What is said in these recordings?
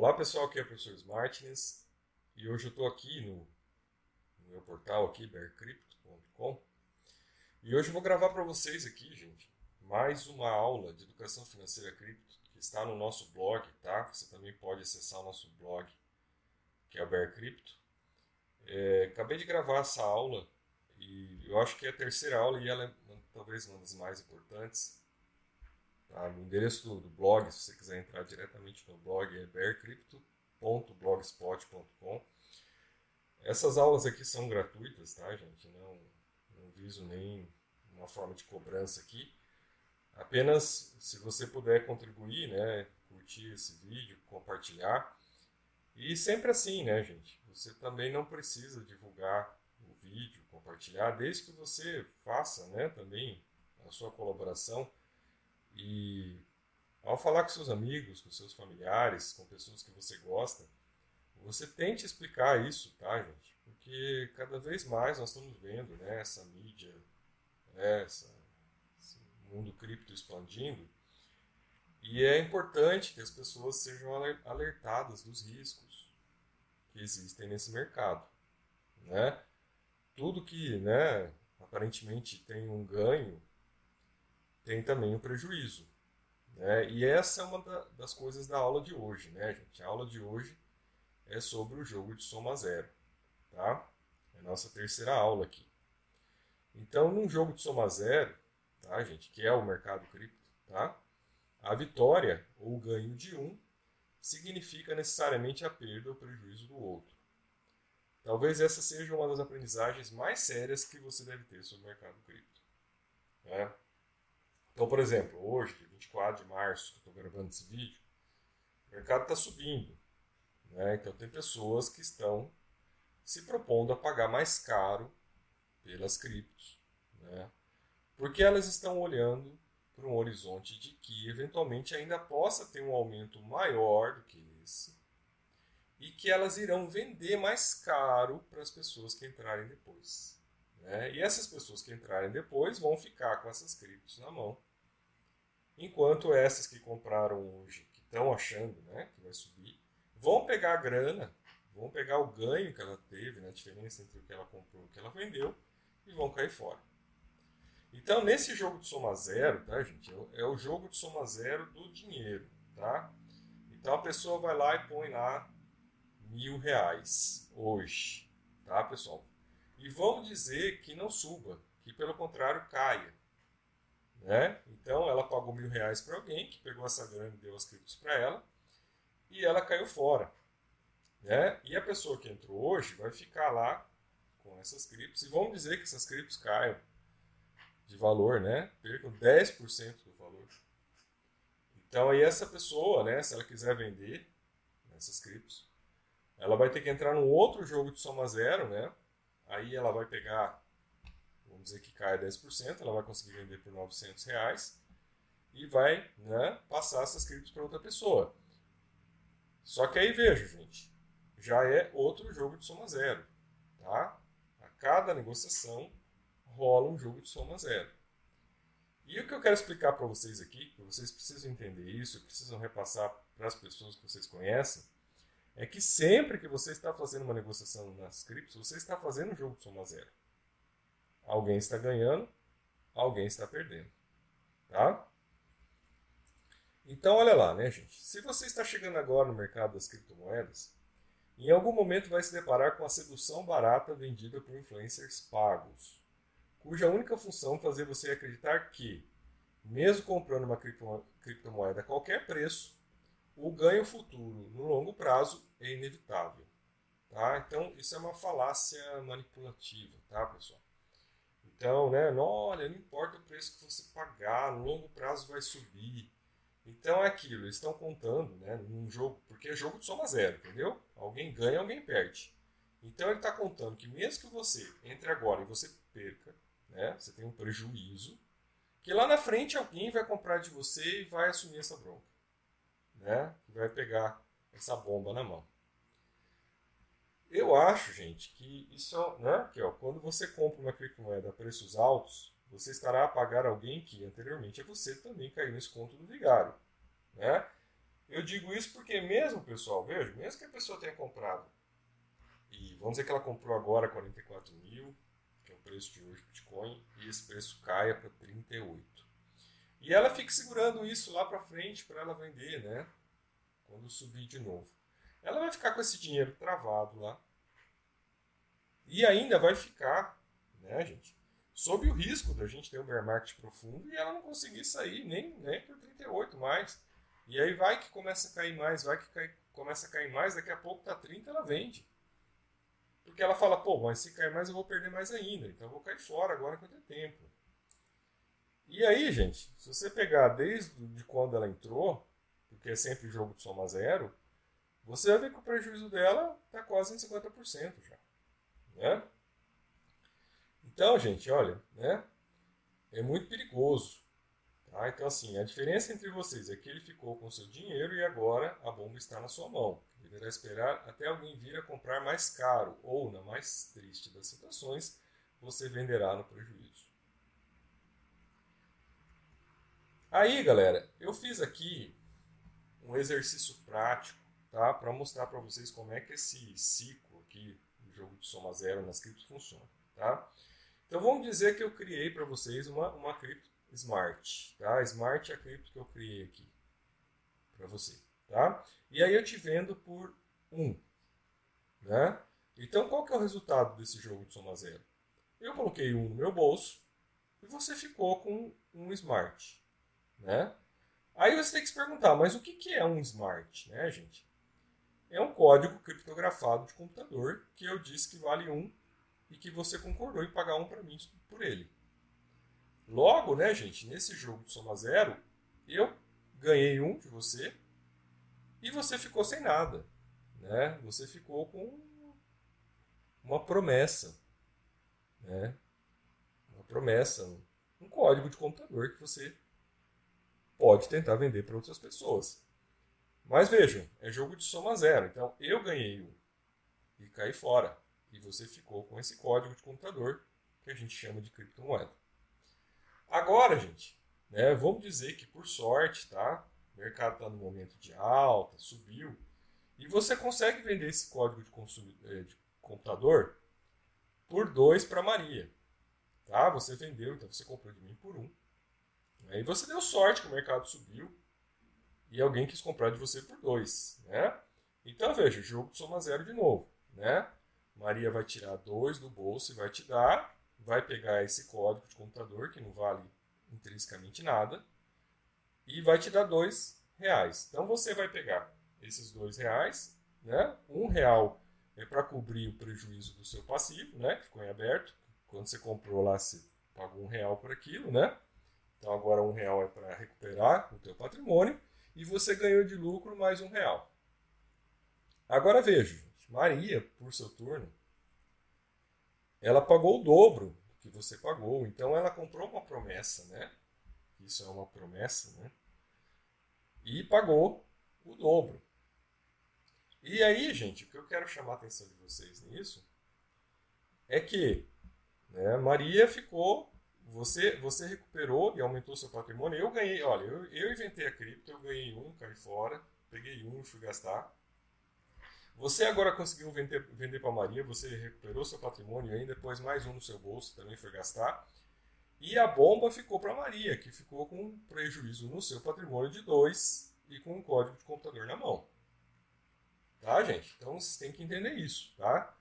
Olá pessoal, aqui é o professor Martins e hoje eu estou aqui no, no, meu portal aqui, bearcrypto.com e hoje eu vou gravar para vocês aqui, gente, mais uma aula de educação financeira cripto que está no nosso blog, tá? Você também pode acessar o nosso blog, que é o Bear Crypto. É, acabei de gravar essa aula e eu acho que é a terceira aula e ela é talvez uma das mais importantes Tá? O endereço do, do, blog, se você quiser entrar diretamente no blog, é bearcrypto.blogspot.com. Essas aulas aqui são gratuitas, tá, gente? Não, não viso nem uma forma de cobrança aqui. Apenas se você puder contribuir, né, curtir esse vídeo, compartilhar. E sempre assim, né, gente? Você também não precisa divulgar o vídeo, compartilhar, desde que você faça, né, também a sua colaboração e ao falar com seus amigos, com seus familiares, com pessoas que você gosta, você tente explicar isso, tá, gente? Porque cada vez mais nós estamos vendo né, essa mídia, né, essa, esse mundo cripto expandindo. E é importante que as pessoas sejam alertadas dos riscos que existem nesse mercado. Né? Tudo que né, aparentemente tem um ganho tem também o prejuízo. Né? E essa é uma da, das coisas da aula de hoje, né, gente? A aula de hoje é sobre o jogo de soma zero, tá? É a nossa terceira aula aqui. Então, num jogo de soma zero, tá, gente, que é o mercado cripto, tá? A vitória ou ganho de um significa necessariamente a perda ou prejuízo do outro. Talvez essa seja uma das aprendizagens mais sérias que você deve ter sobre o mercado cripto. Por exemplo, hoje, 24 de março, que eu estou gravando esse vídeo, o mercado está subindo. Né? Então, tem pessoas que estão se propondo a pagar mais caro pelas criptos. Né? Porque elas estão olhando para um horizonte de que, eventualmente, ainda possa ter um aumento maior do que esse e que elas irão vender mais caro para as pessoas que entrarem depois. Né? E essas pessoas que entrarem depois vão ficar com essas criptos na mão, enquanto essas que compraram hoje, que estão achando né, que vai subir, vão pegar a grana, vão pegar o ganho que ela teve, né, a diferença entre o que ela comprou e o que ela vendeu, e vão cair fora. Então, nesse jogo de soma zero, tá, gente? É o é jogo de soma zero do dinheiro, tá? Então, a pessoa vai lá e põe lá mil reais hoje, tá, pessoal? E vamos dizer que não suba, que pelo contrário caia. Né? Então ela pagou mil reais para alguém que pegou essa grana e deu as criptos para ela e ela caiu fora. Né? E a pessoa que entrou hoje vai ficar lá com essas criptos e vamos dizer que essas criptos caiam de valor, né? Percam 10% do valor. Então aí essa pessoa, né, se ela quiser vender essas criptos, ela vai ter que entrar num outro jogo de soma zero, né? Aí ela vai pegar, vamos dizer que cai 10%, ela vai conseguir vender por 900 reais e vai né, passar essas criptos para outra pessoa. Só que aí veja, gente, já é outro jogo de soma zero. Tá? A cada negociação rola um jogo de soma zero. E o que eu quero explicar para vocês aqui, que vocês precisam entender isso, precisam repassar para as pessoas que vocês conhecem, é que sempre que você está fazendo uma negociação nas criptos, você está fazendo um jogo de soma zero. Alguém está ganhando, alguém está perdendo. Tá? Então, olha lá, né, gente? Se você está chegando agora no mercado das criptomoedas, em algum momento vai se deparar com a sedução barata vendida por influencers pagos, cuja única função é fazer você acreditar que, mesmo comprando uma criptomoeda a qualquer preço, o ganho futuro no longo prazo é inevitável. Tá? Então, isso é uma falácia manipulativa, tá, pessoal? Então, né, não, olha, não importa o preço que você pagar, no longo prazo vai subir. Então é aquilo, eles estão contando, né, num jogo, porque é jogo de soma zero, entendeu? Alguém ganha, alguém perde. Então ele está contando que mesmo que você entre agora e você perca, né, você tem um prejuízo, que lá na frente alguém vai comprar de você e vai assumir essa bronca né, vai pegar essa bomba na mão. Eu acho, gente, que isso né, que, ó, quando você compra uma criptomoeda a preços altos, você estará a pagar alguém que anteriormente a você também caiu nesse conto do vigário. Né? Eu digo isso porque mesmo, pessoal, veja, mesmo que a pessoa tenha comprado, e vamos dizer que ela comprou agora 44 mil, que é o preço de hoje do Bitcoin, e esse preço caia para 38. E ela fica segurando isso lá para frente para ela vender, né? Quando subir de novo. Ela vai ficar com esse dinheiro travado lá. E ainda vai ficar, né, gente? Sob o risco da gente ter um bear market profundo e ela não conseguir sair nem, nem por 38 mais. E aí vai que começa a cair mais, vai que cai, começa a cair mais, daqui a pouco tá 30, ela vende. Porque ela fala, pô, mas se cair mais eu vou perder mais ainda, então eu vou cair fora agora enquanto é tempo. E aí, gente, se você pegar desde de quando ela entrou, porque é sempre jogo de soma zero, você vai ver que o prejuízo dela está quase em 50% já. Né? Então, gente, olha, né? É muito perigoso. Tá? Então, assim, a diferença entre vocês é que ele ficou com seu dinheiro e agora a bomba está na sua mão. Deverá esperar até alguém vir a comprar mais caro ou, na mais triste das situações, você venderá no prejuízo. Aí, galera, eu fiz aqui um exercício prático, tá? Para mostrar para vocês como é que esse ciclo aqui do jogo de soma zero nas criptos funciona, tá? Então vamos dizer que eu criei para vocês uma, uma cripto Smart, tá? Smart é a cripto que eu criei aqui para você, tá? E aí eu te vendo por 1, um, né? Então qual que é o resultado desse jogo de soma zero? Eu coloquei um no meu bolso e você ficou com um Smart. Né? Aí você tem que se perguntar, mas o que é um smart, né, gente? É um código criptografado de computador que eu disse que vale um e que você concordou em pagar um para mim por ele. Logo, né, gente, nesse jogo de soma zero, eu ganhei um de você e você ficou sem nada, né? Você ficou com uma promessa, né? Uma promessa, um código de computador que você pode tentar vender para outras pessoas. Mas vejam, é jogo de soma zero. Então eu ganhei um e caí fora. E você ficou com esse código de computador que a gente chama de criptomoeda. Agora, gente, né, vamos dizer que por sorte, tá? O mercado está no momento de alta, subiu. E você consegue vender esse código de, eh, de computador por dois para Maria. Tá? Você vendeu, então você comprou de mim por um. Aí você deu sorte que o mercado subiu e alguém quis comprar de você por dois, né? Então veja, o jogo soma zero de novo, né? Maria vai tirar dois do bolso e vai te dar, vai pegar esse código de computador que não vale intrinsecamente nada e vai te dar dois reais. Então você vai pegar esses dois reais, né? Um real é para cobrir o prejuízo do seu passivo, né? Que ficou em aberto. Quando você comprou lá, você pagou um real por aquilo, né? Então agora um real é para recuperar o teu patrimônio e você ganhou de lucro mais um real. Agora gente, Maria, por seu turno, ela pagou o dobro que você pagou. Então ela comprou uma promessa, né? Isso é uma promessa, né? E pagou o dobro. E aí, gente, o que eu quero chamar a atenção de vocês nisso é que né, Maria ficou você, você recuperou e aumentou seu patrimônio. Eu ganhei, olha, eu, eu inventei a cripto, eu ganhei um, caí fora, peguei um fui gastar. Você agora conseguiu vender, vender para Maria, você recuperou seu patrimônio e ainda depois mais um no seu bolso, também foi gastar. E a bomba ficou para Maria, que ficou com um prejuízo no seu patrimônio de dois e com um código de computador na mão. Tá, gente? Então vocês têm que entender isso, tá?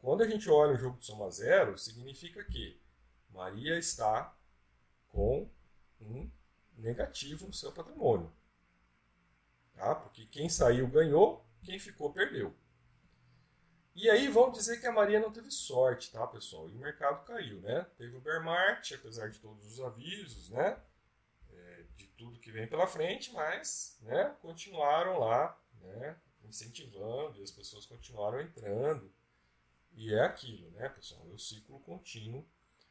Quando a gente olha o jogo de soma zero, significa que Maria está com um negativo no seu patrimônio. Tá? Porque quem saiu ganhou, quem ficou perdeu. E aí vamos dizer que a Maria não teve sorte, tá, pessoal? E o mercado caiu, né? Teve o bear market, apesar de todos os avisos, né? É, de tudo que vem pela frente, mas, né? Continuaram lá, né? Incentivando e as pessoas continuaram entrando. E é aquilo, né, pessoal? É o ciclo contínuo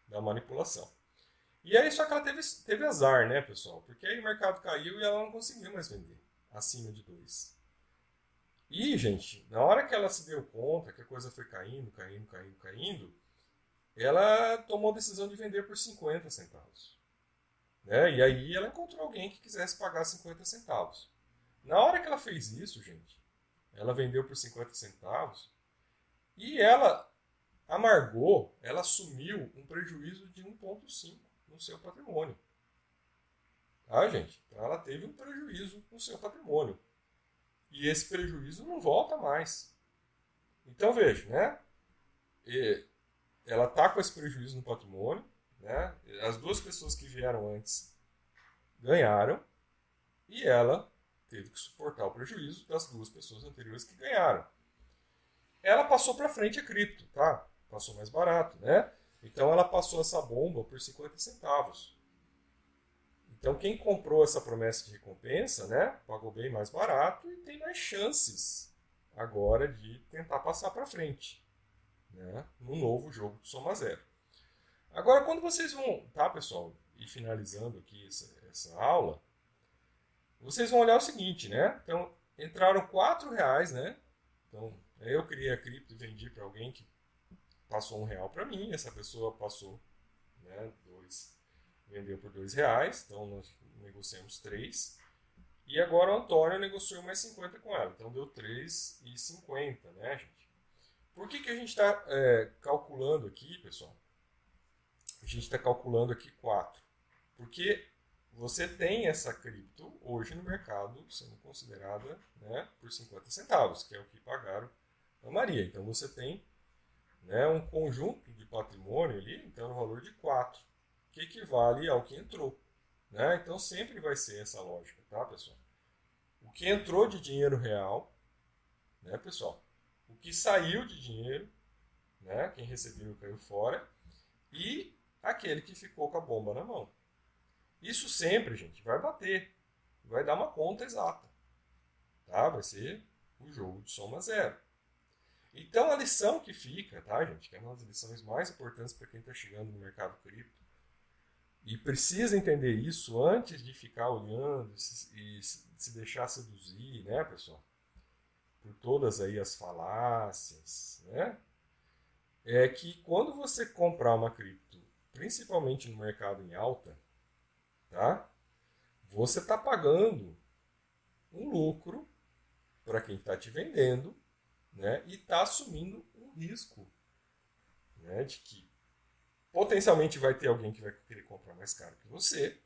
da manipulação. E aí só que ela teve, teve azar, né, pessoal? Porque aí o mercado caiu e ela não conseguiu mais vender acima de 2. E, gente, na hora que ela se deu conta que a coisa foi caindo, caindo, caindo, caindo, ela tomou a decisão de vender por 50 centavos. Né? E aí ela encontrou alguém que quisesse pagar 50 centavos. Na hora que ela fez isso, gente, ela vendeu por 50 centavos e ela amargou, ela assumiu um prejuízo de 1,5 no seu patrimônio. Tá, gente? Então ela teve um prejuízo no seu patrimônio. E esse prejuízo não volta mais. Então veja, né? E ela está com esse prejuízo no patrimônio, né? As duas pessoas que vieram antes ganharam e ela teve que suportar o prejuízo das duas pessoas anteriores que ganharam. Ela passou para frente a cripto, tá? Passou mais barato, né? Então ela passou essa bomba por 50 centavos. Então quem comprou essa promessa de recompensa, né, pagou bem mais barato e tem mais chances agora de tentar passar para frente, né, no novo jogo do soma zero. Agora quando vocês vão, tá, pessoal, e finalizando aqui essa, essa aula, vocês vão olhar o seguinte, né? Então entraram quatro reais, né? Então eu criei a cripto e vendi para alguém que passou um real para mim, essa pessoa passou, né, dois vendeu por dois reais, então nós negociamos três. E agora o Antônio negociou mais 50 com ela, então deu 3,50, né, gente? Por que, que a gente está é, calculando aqui, pessoal? A gente está calculando aqui 4. Porque você tem essa cripto hoje no mercado sendo considerada né, por 50 centavos, que é o que pagaram a Maria. Então você tem né, um conjunto de patrimônio ali, então no valor de 4 que equivale ao que entrou. Né? Então sempre vai ser essa lógica, tá, pessoal? O que entrou de dinheiro real, né, pessoal? O que saiu de dinheiro, né? Quem recebeu caiu fora. E aquele que ficou com a bomba na mão. Isso sempre, gente, vai bater. Vai dar uma conta exata. Tá? Vai ser o jogo de soma zero. Então a lição que fica, tá, gente? Que é uma das lições mais importantes para quem está chegando no mercado cripto e precisa entender isso antes de ficar olhando e se deixar seduzir, né, pessoal? Por todas aí as falácias, né? É que quando você comprar uma cripto, principalmente no mercado em alta, tá? Você está pagando um lucro para quem está te vendendo, né? E está assumindo um risco, né? De que Potencialmente vai ter alguém que vai querer comprar mais caro que você,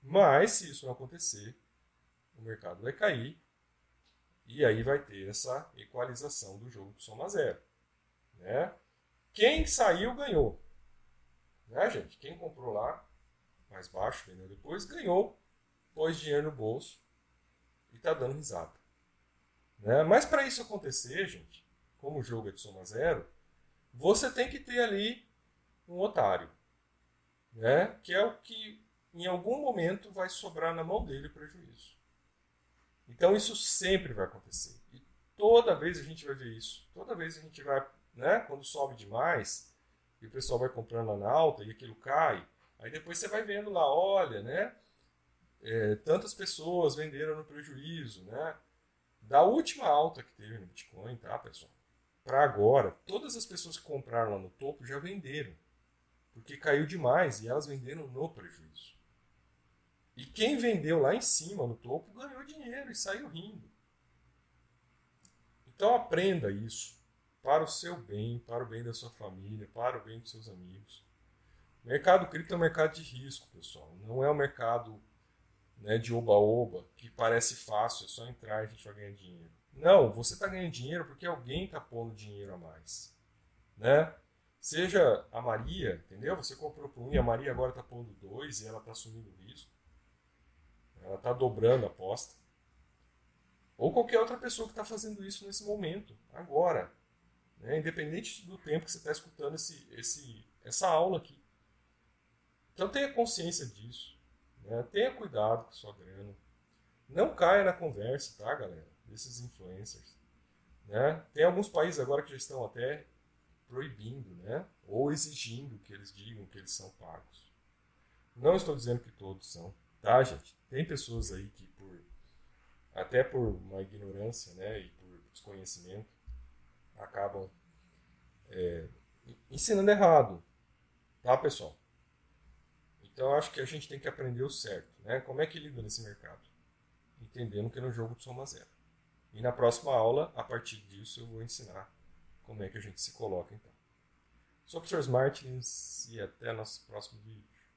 mas se isso não acontecer, o mercado vai cair e aí vai ter essa equalização do jogo do soma zero. Né? Quem saiu ganhou. Né, gente? Quem comprou lá, mais baixo, vendeu depois, ganhou, pôs dinheiro no bolso e está dando risada. Né? Mas para isso acontecer, gente, como o jogo é de soma zero, você tem que ter ali um otário, né? que é o que em algum momento vai sobrar na mão dele o prejuízo. Então isso sempre vai acontecer. E toda vez a gente vai ver isso. Toda vez a gente vai, né, quando sobe demais, e o pessoal vai comprando lá na alta e aquilo cai, aí depois você vai vendo lá, olha, né, é, tantas pessoas venderam no prejuízo, né? Da última alta que teve no Bitcoin, tá, pessoal? Para agora, todas as pessoas que compraram lá no topo já venderam porque caiu demais e elas venderam no prejuízo. E quem vendeu lá em cima, no topo, ganhou dinheiro e saiu rindo. Então aprenda isso para o seu bem, para o bem da sua família, para o bem dos seus amigos. Mercado cripto é um mercado de risco, pessoal. Não é um mercado né, de oba-oba, que parece fácil, é só entrar e a gente vai ganhar dinheiro. Não, você está ganhando dinheiro porque alguém está pondo dinheiro a mais. Né? Seja a Maria, entendeu? Você comprou por um e a Maria agora está pondo dois e ela está assumindo o risco. Ela está dobrando a aposta. Ou qualquer outra pessoa que está fazendo isso nesse momento, agora. Né? Independente do tempo que você está escutando esse, esse, essa aula aqui. Então tenha consciência disso. Né? Tenha cuidado com sua grana. Não caia na conversa, tá, galera? Desses influencers. Né? Tem alguns países agora que já estão até proibindo, né? Ou exigindo que eles digam que eles são pagos. Não estou dizendo que todos são, tá, gente? Tem pessoas aí que por até por uma ignorância, né, e por desconhecimento, acabam é, ensinando errado, tá, pessoal? Então acho que a gente tem que aprender o certo, né? Como é que lida nesse mercado? entendendo que é no jogo de soma zero. E na próxima aula, a partir disso, eu vou ensinar como é que a gente se coloca então. Sou o professor Martins e até nosso próximo vídeo.